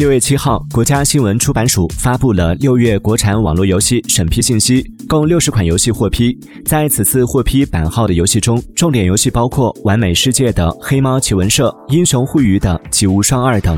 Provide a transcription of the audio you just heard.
六月七号，国家新闻出版署发布了六月国产网络游戏审批信息，共六十款游戏获批。在此次获批版号的游戏中，重点游戏包括《完美世界》的《黑猫奇闻社》、《英雄互娱》的《吉无双二》等。